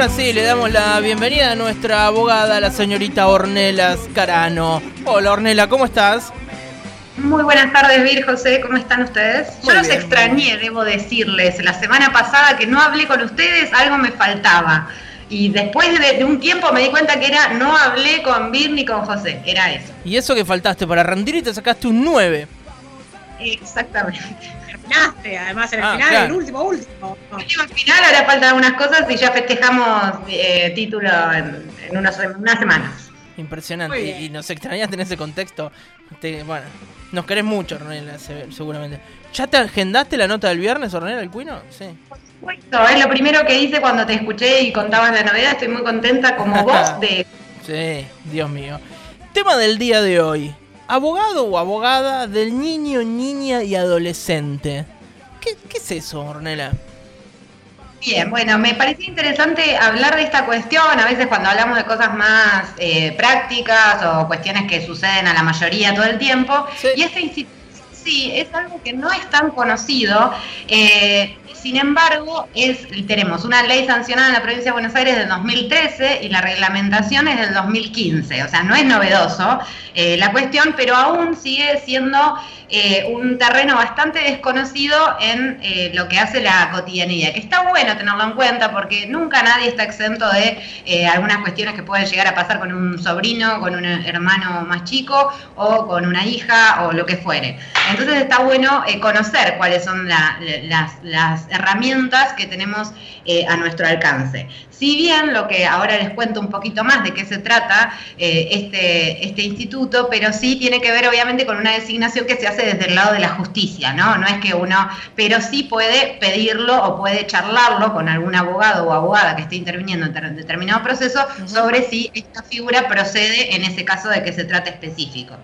Ahora sí, le damos la bienvenida a nuestra abogada, la señorita Ornella Ascarano. Hola Ornella, ¿cómo estás? Muy buenas tardes, Vir, José, ¿cómo están ustedes? Yo los extrañé, debo decirles. La semana pasada que no hablé con ustedes, algo me faltaba. Y después de, un tiempo me di cuenta que era no hablé con Vir ni con José, era eso. Y eso que faltaste para rendir y te sacaste un 9. Exactamente. Terminaste, además en el ah, final, el último, último. El último final, ahora faltan algunas cosas y ya festejamos eh, título en, en unas semanas. Impresionante. Y, nos extrañaste en ese contexto. bueno, nos querés mucho, Ornella, seguramente. ¿Ya te agendaste la nota del viernes, Ornella, el Cuino? Sí. es lo primero que hice cuando te escuché y contabas la novedad. Estoy muy contenta como vos de... Sí, Dios mío. Tema del día de hoy. Abogado o abogada del niño, niña y adolescente. ¿Qué, qué es eso, Ornella? Bien, bueno, me parecía interesante hablar de esta cuestión, a veces cuando hablamos de cosas más eh, prácticas o cuestiones que suceden a la mayoría todo el tiempo, y este instituto sí es algo que no es tan conocido. Eh, sin embargo, es, tenemos una ley sancionada en la provincia de Buenos Aires del 2013 y la reglamentación es del 2015. O sea, no es novedoso eh, la cuestión, pero aún sigue siendo eh, un terreno bastante desconocido en eh, lo que hace la cotidianidad, que está bueno tenerlo en cuenta porque nunca nadie está exento de algunas cuestiones que pueden llegar a pasar con un sobrino, con un hermano más chico o con una hija o lo que fuere. Entonces está bueno conocer cuáles son las herramientas que tenemos eh, a nuestro alcance. Si bien lo que ahora les cuento un poquito más de qué se trata eh, este, este instituto, pero sí tiene que ver obviamente con una designación que se hace desde el lado de la justicia, ¿no? No es que uno, pero sí puede pedirlo o puede charlarlo con algún abogado o abogada que esté interviniendo en determinado proceso sobre si esta figura procede en ese caso de que se trate específico.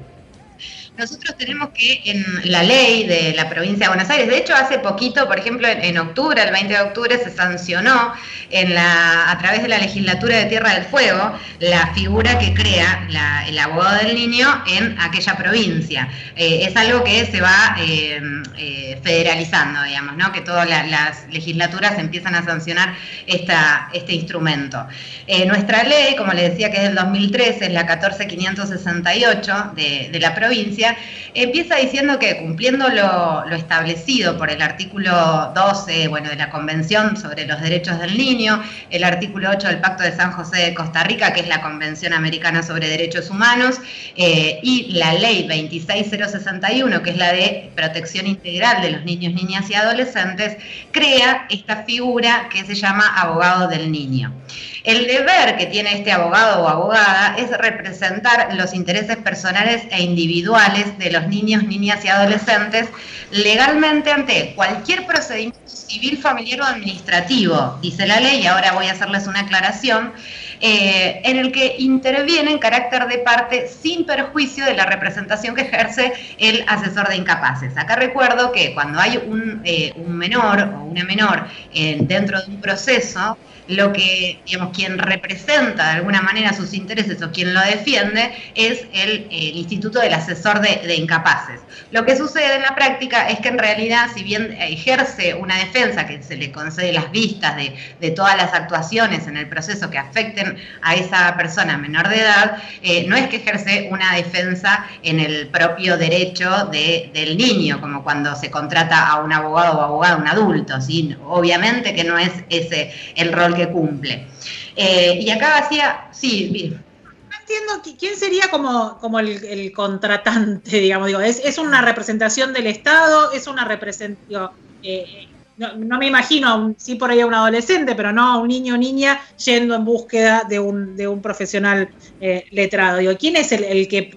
Nosotros tenemos que en la ley de la provincia de Buenos Aires, de hecho hace poquito, por ejemplo, en, octubre, el 20 de octubre, se sancionó la, a través de la legislatura de Tierra del Fuego la figura que crea el abogado del niño en aquella provincia. Eh, es algo que se va eh, eh, federalizando, digamos, que todas las legislaturas empiezan a sancionar este instrumento. nuestra ley, como le decía que es del 2013, es la 14568 de, de la provincia, empieza diciendo que cumpliendo lo, establecido por el artículo 12 bueno, de la Convención sobre los Derechos del Niño, el artículo 8 del Pacto de San José de Costa Rica, que es la Convención Americana sobre Derechos Humanos, eh, y la Ley 26061, que es la de protección integral de los niños, niñas y adolescentes, crea esta figura que se llama abogado del niño. El deber que tiene este abogado o abogada es representar los intereses personales e individuales de los niños, niñas y adolescentes legalmente ante cualquier procedimiento civil, familiar o administrativo, dice la ley, y ahora voy a hacerles una aclaración, eh, en el que interviene en carácter de parte sin perjuicio de la representación que ejerce el asesor de incapaces. Acá recuerdo que cuando hay un, eh, menor o una menor eh, dentro de un proceso, lo que, digamos, quien representa de alguna manera sus intereses o quien lo defiende es el, Instituto del Asesor de, Incapaces. Lo que sucede en la práctica es que en realidad, si bien ejerce una defensa que se le concede las vistas de, todas las actuaciones en el proceso que afecten a esa persona menor de edad, eh, no es que ejerce una defensa en el propio derecho del niño, como cuando se contrata a un abogado o abogada, un adulto, ¿sí? obviamente que no es ese el rol que cumple. Eh, y acá hacía, sí. No entiendo quién sería como, como el, contratante, digamos, digo, ¿es, ¿es, una representación del Estado, es una representación, no, me imagino, sí por ahí a un adolescente, pero no a un niño o niña yendo en búsqueda de un, de un profesional eh, letrado. Digo, ¿quién es el, el que,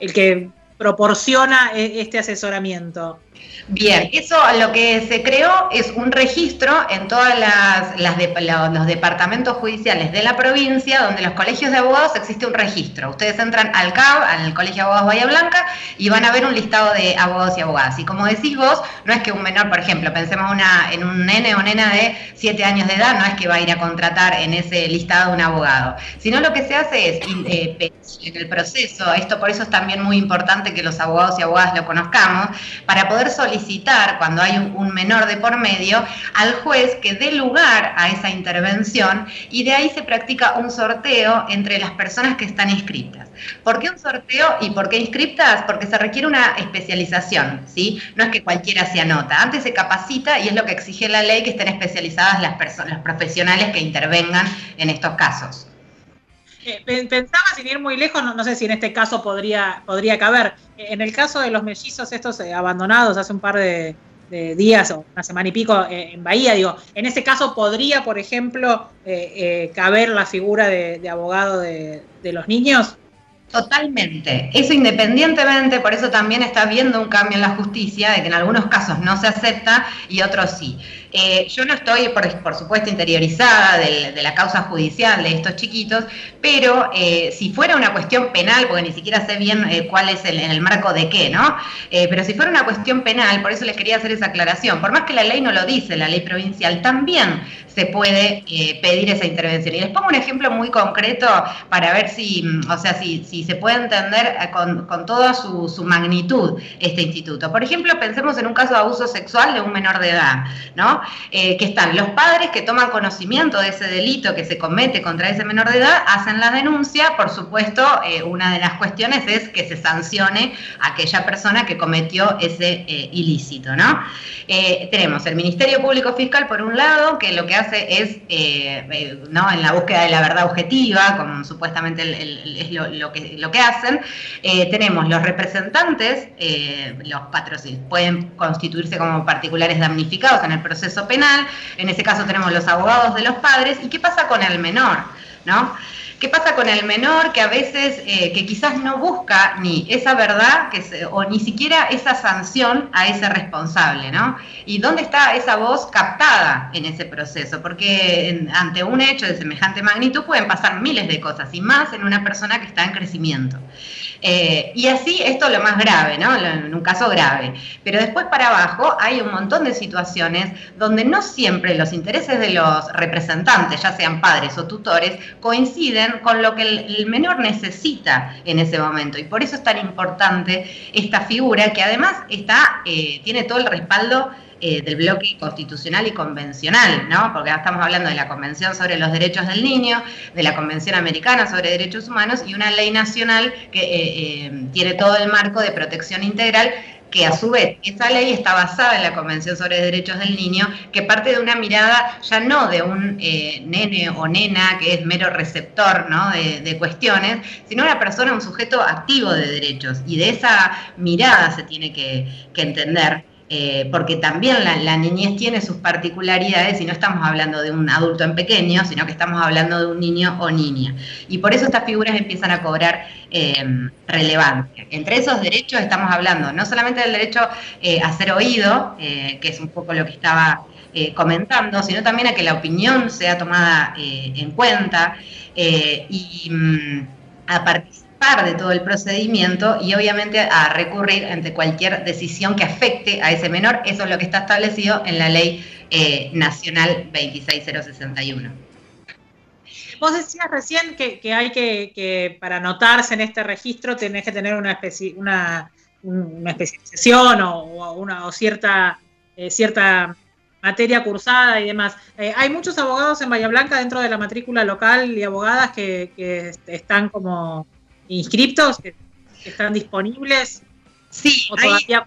el que proporciona este asesoramiento? Bien, eso lo que se creó es un registro en todas las, los departamentos judiciales de la provincia, donde los colegios de abogados existe un registro. Ustedes entran al CAB, al Colegio de Abogados Bahía Blanca, y van a ver un listado de abogados y abogadas. Y como decís vos, no es que un menor, por ejemplo, pensemos una, en un nene o nena de 7 años de edad, no es que va a ir a contratar en ese listado un abogado, sino lo que se hace es eh, en el proceso, esto por eso es también muy importante que los abogados y abogadas lo conozcamos, para poder solicitar cuando hay un, menor de por medio, al juez que dé lugar a esa intervención y de ahí se practica un sorteo entre las personas que están inscritas. ¿Por qué un sorteo y por qué inscriptas? Porque se requiere una especialización, ¿sí? No es que cualquiera se anota. Antes se capacita y es lo que exige la ley que estén especializadas las personas, los profesionales que intervengan en estos casos. Eh, pensaba sin ir muy lejos, no, sé si en este caso podría, podría caber. Eh, en el caso de los mellizos estos eh, abandonados hace un par de, días o una semana y pico en Bahía, digo, en ese caso podría, por ejemplo, caber la figura de, abogado de, de los niños. Totalmente. Eso independientemente, por eso también está habiendo un cambio en la justicia, de que en algunos casos no se acepta y otros sí. Eh, yo no estoy, por, supuesto, interiorizada de, la causa judicial de estos chiquitos, pero eh, si fuera una cuestión penal, porque ni siquiera sé bien eh, cuál es el, en el marco de qué, ¿no? pero si fuera una cuestión penal, por eso les quería hacer esa aclaración, por más que la ley no lo dice, la ley provincial, también se puede pedir esa intervención. Y les pongo un ejemplo muy concreto para ver si, o sea, si, se puede entender con, toda su magnitud este instituto. Por ejemplo, pensemos en un caso de abuso sexual de un menor de edad, ¿no? Eh, que están los padres que toman conocimiento de ese delito que se comete contra ese menor de edad, hacen la denuncia, por supuesto, eh, una de las cuestiones es que se sancione a aquella persona que cometió ese eh, ilícito, ¿no? tenemos el Ministerio Público Fiscal, por un lado, que lo que hace es, ¿no? En la búsqueda de la verdad objetiva, como supuestamente es lo, que, lo que hacen, tenemos los representantes, los patrocinios, pueden constituirse como particulares damnificados en el proceso penal, en ese caso tenemos los abogados de los padres, ¿y qué pasa con el menor? ¿No? ¿Qué pasa con el menor que a veces, eh, que quizás no busca ni esa verdad que o ni siquiera esa sanción a ese responsable, ¿no? ¿Y dónde está esa voz captada en ese proceso? Porque ante un hecho de semejante magnitud pueden pasar miles de cosas y más en una persona que está en crecimiento. Eh, y así, esto es lo más grave, ¿no? En un caso grave. Pero después para abajo hay un montón de situaciones donde no siempre los intereses de los representantes, ya sean padres o tutores, coinciden con lo que el, menor necesita en ese momento. Y por eso es tan importante esta figura que además está, eh, tiene todo el respaldo eh, del bloque constitucional y convencional, ¿no? Porque ahora estamos hablando de la Convención sobre los Derechos del Niño, de la Convención Americana sobre Derechos Humanos y una ley nacional que eh, eh, tiene todo el marco de protección integral que a su vez esa ley está basada en la Convención sobre Derechos del Niño, que parte de una mirada ya no de un nene o nena que es mero receptor ¿no? de, cuestiones, sino una persona, un sujeto activo de derechos. Y de esa mirada se tiene que entender eh, porque también la, niñez tiene sus particularidades y no estamos hablando de un adulto en pequeño, sino que estamos hablando de un niño o niña. Y por eso estas figuras empiezan a cobrar eh, relevancia. Entre esos derechos estamos hablando no solamente del derecho eh, a ser oído, que es un poco lo que estaba comentando, sino también a que la opinión sea tomada en cuenta y mm, a participar de todo el procedimiento y obviamente a recurrir ante cualquier decisión que afecte a ese menor. Eso es lo que está establecido en la ley eh, nacional 26061. Vos decías recién que, hay que, para anotarse en este registro, tenés que tener una, una, una especialización o, una, o cierta, eh, cierta materia cursada y demás. Eh, hay muchos abogados en Bahía Blanca dentro de la matrícula local y abogadas que, que están como inscriptos que, están disponibles? Sí, todavía...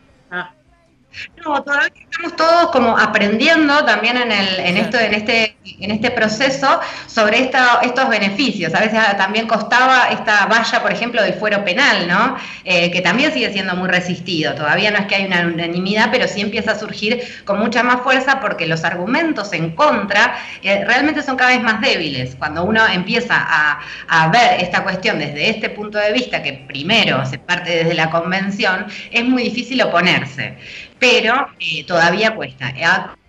No, todavía estamos todos como aprendiendo también en, el, en, esto, en, este, en este proceso sobre esta, estos beneficios. A veces también costaba esta valla, por ejemplo, del fuero penal, ¿no? Eh, que también sigue siendo muy resistido. Todavía no es que hay una unanimidad, pero sí empieza a surgir con mucha más fuerza porque los argumentos en contra eh, realmente son cada vez más débiles. Cuando uno empieza a, a ver esta cuestión desde este punto de vista, que primero se parte desde la convención, es muy difícil oponerse pero eh, todavía cuesta.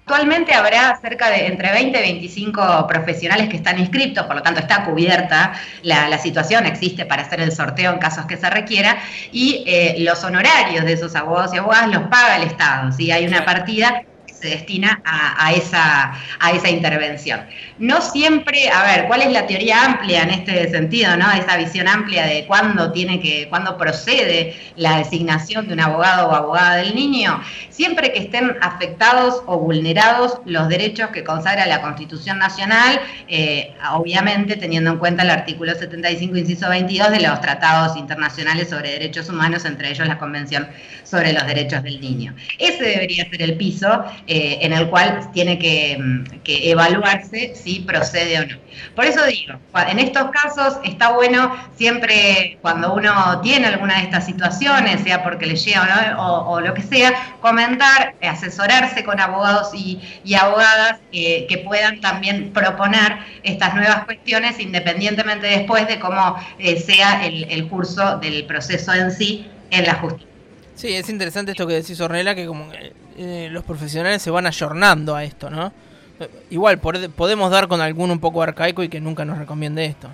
Actualmente habrá cerca de entre 20 y 25 profesionales que están inscritos, por lo tanto está cubierta la, situación, existe para hacer el sorteo en casos que se requiera, y eh, los honorarios de esos abogados y abogadas los paga el Estado. ¿sí? Hay una partida se destina a, esa, a esa intervención. No siempre, a ver, ¿cuál es la teoría amplia en este sentido, no? Esa visión amplia de cuándo tiene que, cuándo procede la designación de un abogado o abogada del niño, siempre que estén afectados o vulnerados los derechos que consagra la Constitución Nacional, eh, obviamente teniendo en cuenta el artículo 75, inciso 22 de los tratados internacionales sobre derechos humanos, entre ellos la Convención sobre los Derechos del Niño. Ese debería ser el piso eh, en el cual tiene que, evaluarse si procede o no. Por eso digo, en estos casos está bueno siempre cuando uno tiene alguna de estas situaciones, sea porque le llega o, lo que sea, comentar, asesorarse con abogados y, abogadas eh, que puedan también proponer estas nuevas cuestiones independientemente después de cómo eh, sea el curso del proceso en sí en la justicia. Sí, es interesante esto que decís, Ornella, que como eh, los profesionales se van ayornando a esto, ¿no? Igual, podemos dar con alguno un poco arcaico y que nunca nos recomiende esto.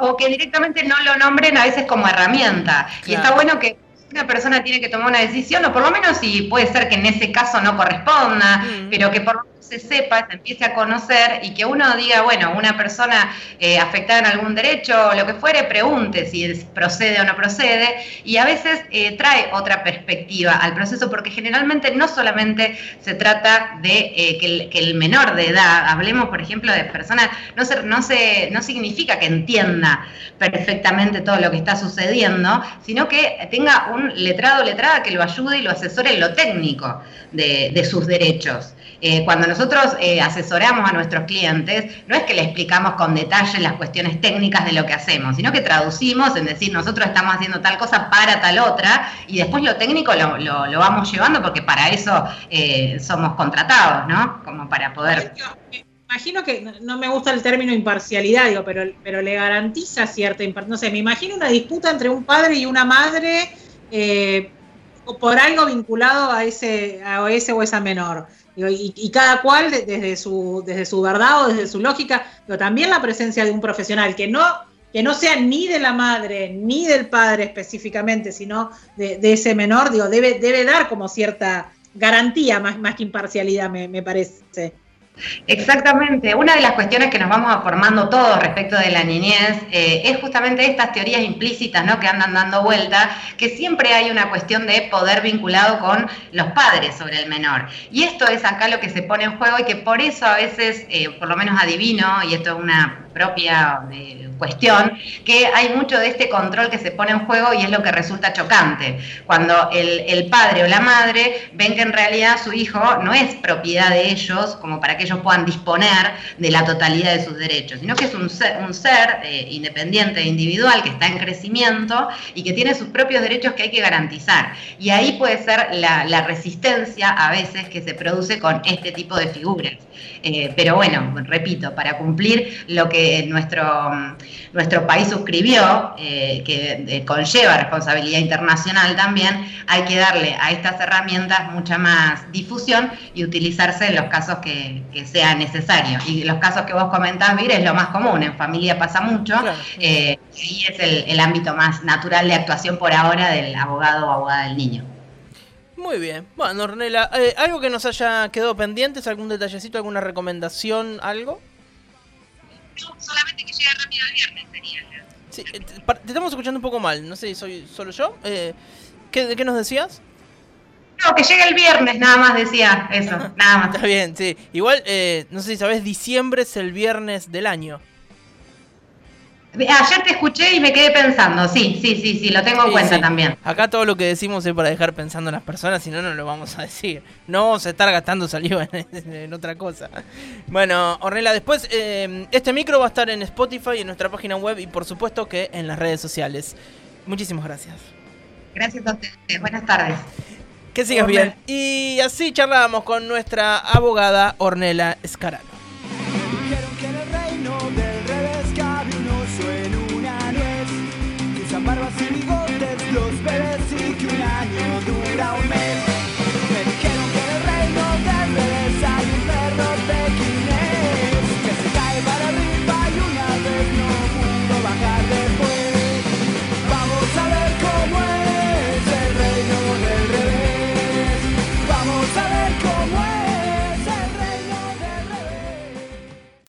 O que directamente no lo nombren a veces como herramienta. Y está bueno que una persona tiene que tomar una decisión, o por lo menos si puede ser que en ese caso no corresponda, mm. pero que por lo menos se sepa, se empiece a conocer y que uno diga, bueno, una persona eh, afectada en algún derecho o lo que fuere, pregunte si procede o no procede, y a veces eh, trae otra perspectiva al proceso, porque generalmente no solamente se trata de eh, que, el, menor de edad, hablemos por ejemplo de personas, no, se, no, se, no significa que entienda perfectamente todo lo que está sucediendo, sino que tenga un letrado letrada que lo ayude y lo asesore en lo técnico de, sus derechos. Cuando nosotros eh, asesoramos a nuestros clientes, no es que le explicamos con detalle las cuestiones técnicas de lo que hacemos, sino que traducimos en decir, nosotros estamos haciendo tal cosa para tal otra, y después lo técnico lo, lo, vamos llevando porque para eso eh, somos contratados, ¿no? Como para poder imagino que no me gusta el término imparcialidad, digo, pero, pero le garantiza cierta imparcialidad. No sé, me imagino una disputa entre un padre y una madre eh, por algo vinculado a ese, a ese o esa menor. y, cada cual desde su, desde su verdad o desde su lógica, pero también la presencia de un profesional que no, que no sea ni de la madre ni del padre específicamente, sino de, ese menor, digo, debe, debe dar como cierta garantía más, más que imparcialidad, me parece. Exactamente. Una de las cuestiones que nos vamos formando todos respecto de la niñez eh, es justamente estas teorías implícitas ¿no? que andan dando vuelta, que siempre hay una cuestión de poder vinculado con los padres sobre el menor. Y esto es acá lo que se pone en juego y que por eso a veces, eh, por lo menos adivino, y esto es una propia eh, cuestión, que hay mucho de este control que se pone en juego y es lo que resulta chocante. Cuando el, padre o la madre ven que en realidad su hijo no es propiedad de ellos, como para que ellos puedan disponer de la totalidad de sus derechos, sino que es un ser, eh, independiente e individual que está en crecimiento y que tiene sus propios derechos que hay que garantizar. Y ahí puede ser la, la resistencia a veces que se produce con este tipo de figuras. Eh, pero bueno, repito, para cumplir lo que nuestro, nuestro país suscribió, eh, que eh, conlleva responsabilidad internacional también, hay que darle a estas herramientas mucha más difusión y utilizarse en los casos que, que sea necesario. Y los casos que vos comentás, Vir, es lo más común, en familia pasa mucho, y ahí es el, el ámbito más natural de actuación por ahora del abogado o abogada del niño. Muy bien. Bueno, Ornella, eh, ¿algo que nos haya quedado pendientes? ¿Algún detallecito, alguna recomendación, algo? No, solamente que llegue rápido el viernes sería. Sí, eh, te, estamos escuchando un poco mal, no sé si soy solo yo. Eh, ¿qué, ¿De qué nos decías? No, que llegue el viernes, nada más decía eso, nada más. Está bien, sí. Igual, no sé si sabes, diciembre es el viernes del año. Ayer te escuché y me quedé pensando, sí, sí, sí, sí, lo tengo en cuenta también. Acá todo lo que decimos es para dejar pensando en las personas, si no, no lo vamos a decir. No vamos a estar gastando saliva en, otra cosa. Bueno, Ornella, después eh, este micro va a estar en Spotify, en nuestra página web y por supuesto que en las redes sociales. Muchísimas gracias. Gracias a ustedes, buenas tardes. Que sigas bien. Y así charlábamos con nuestra abogada Ornella Escarano.